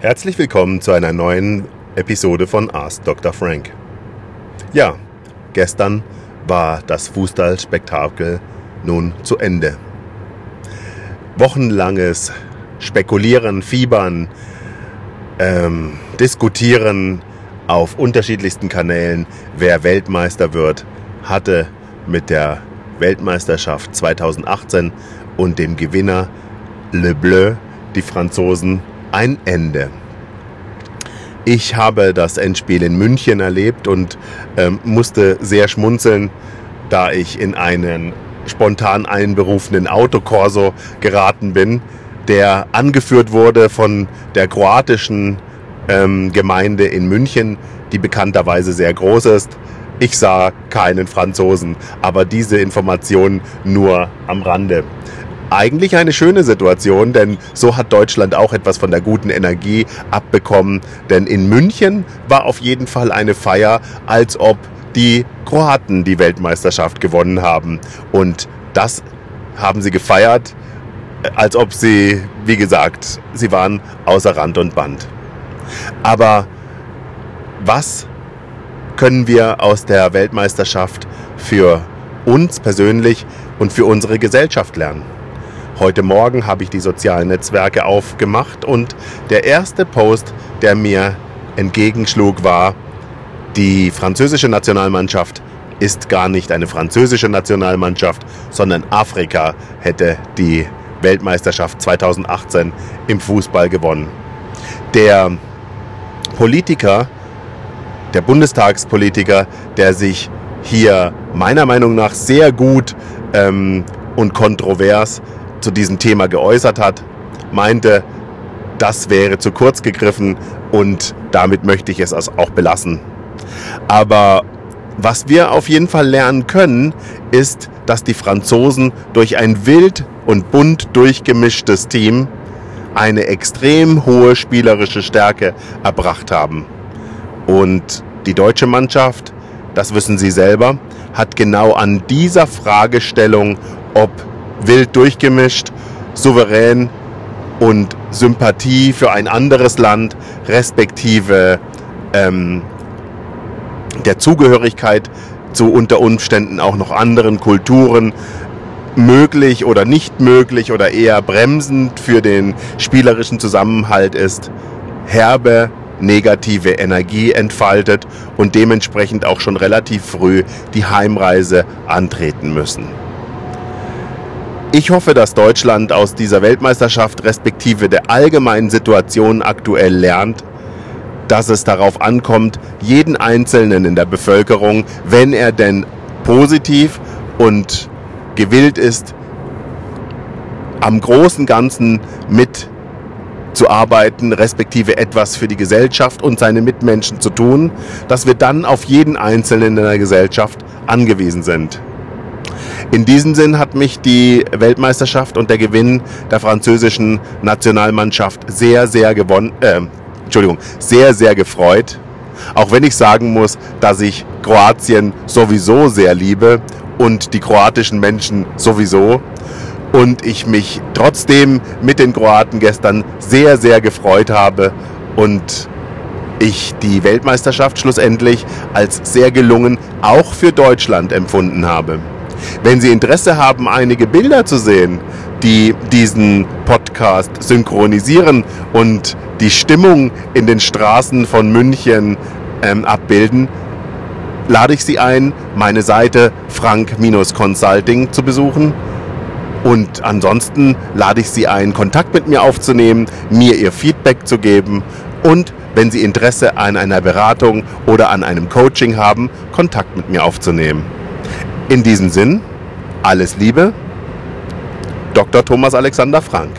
Herzlich willkommen zu einer neuen Episode von Ask Dr. Frank. Ja, gestern war das Fußballspektakel nun zu Ende. Wochenlanges Spekulieren, Fiebern, ähm, Diskutieren auf unterschiedlichsten Kanälen, wer Weltmeister wird, hatte mit der Weltmeisterschaft 2018 und dem Gewinner Le Bleu, die Franzosen, ein Ende. Ich habe das Endspiel in München erlebt und ähm, musste sehr schmunzeln, da ich in einen spontan einberufenen Autokorso geraten bin, der angeführt wurde von der kroatischen ähm, Gemeinde in München, die bekannterweise sehr groß ist. Ich sah keinen Franzosen, aber diese Information nur am Rande eigentlich eine schöne Situation, denn so hat Deutschland auch etwas von der guten Energie abbekommen. Denn in München war auf jeden Fall eine Feier, als ob die Kroaten die Weltmeisterschaft gewonnen haben. Und das haben sie gefeiert, als ob sie, wie gesagt, sie waren außer Rand und Band. Aber was können wir aus der Weltmeisterschaft für uns persönlich und für unsere Gesellschaft lernen? Heute Morgen habe ich die sozialen Netzwerke aufgemacht und der erste Post, der mir entgegenschlug, war, die französische Nationalmannschaft ist gar nicht eine französische Nationalmannschaft, sondern Afrika hätte die Weltmeisterschaft 2018 im Fußball gewonnen. Der Politiker, der Bundestagspolitiker, der sich hier meiner Meinung nach sehr gut ähm, und kontrovers zu diesem Thema geäußert hat, meinte, das wäre zu kurz gegriffen und damit möchte ich es auch belassen. Aber was wir auf jeden Fall lernen können, ist, dass die Franzosen durch ein wild und bunt durchgemischtes Team eine extrem hohe spielerische Stärke erbracht haben. Und die deutsche Mannschaft, das wissen Sie selber, hat genau an dieser Fragestellung, ob wild durchgemischt, souverän und Sympathie für ein anderes Land, respektive ähm, der Zugehörigkeit zu unter Umständen auch noch anderen Kulturen möglich oder nicht möglich oder eher bremsend für den spielerischen Zusammenhalt ist, herbe negative Energie entfaltet und dementsprechend auch schon relativ früh die Heimreise antreten müssen. Ich hoffe, dass Deutschland aus dieser Weltmeisterschaft respektive der allgemeinen Situation aktuell lernt, dass es darauf ankommt, jeden Einzelnen in der Bevölkerung, wenn er denn positiv und gewillt ist, am großen Ganzen mitzuarbeiten, respektive etwas für die Gesellschaft und seine Mitmenschen zu tun, dass wir dann auf jeden Einzelnen in der Gesellschaft angewiesen sind. In diesem Sinn hat mich die Weltmeisterschaft und der Gewinn der französischen Nationalmannschaft sehr, sehr gewonnen, äh, Entschuldigung, sehr, sehr gefreut. Auch wenn ich sagen muss, dass ich Kroatien sowieso sehr liebe und die kroatischen Menschen sowieso. Und ich mich trotzdem mit den Kroaten gestern sehr, sehr gefreut habe und ich die Weltmeisterschaft schlussendlich als sehr gelungen auch für Deutschland empfunden habe. Wenn Sie Interesse haben, einige Bilder zu sehen, die diesen Podcast synchronisieren und die Stimmung in den Straßen von München ähm, abbilden, lade ich Sie ein, meine Seite frank-consulting zu besuchen. Und ansonsten lade ich Sie ein, Kontakt mit mir aufzunehmen, mir Ihr Feedback zu geben und wenn Sie Interesse an einer Beratung oder an einem Coaching haben, Kontakt mit mir aufzunehmen. In diesem Sinn, alles Liebe, Dr. Thomas Alexander Frank.